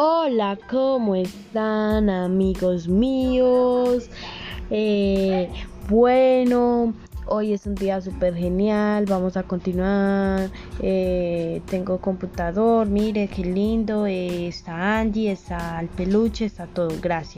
Hola, ¿cómo están amigos míos? Eh, bueno, hoy es un día súper genial, vamos a continuar. Eh, tengo computador, mire qué lindo, eh, está Angie, está el peluche, está todo, gracias.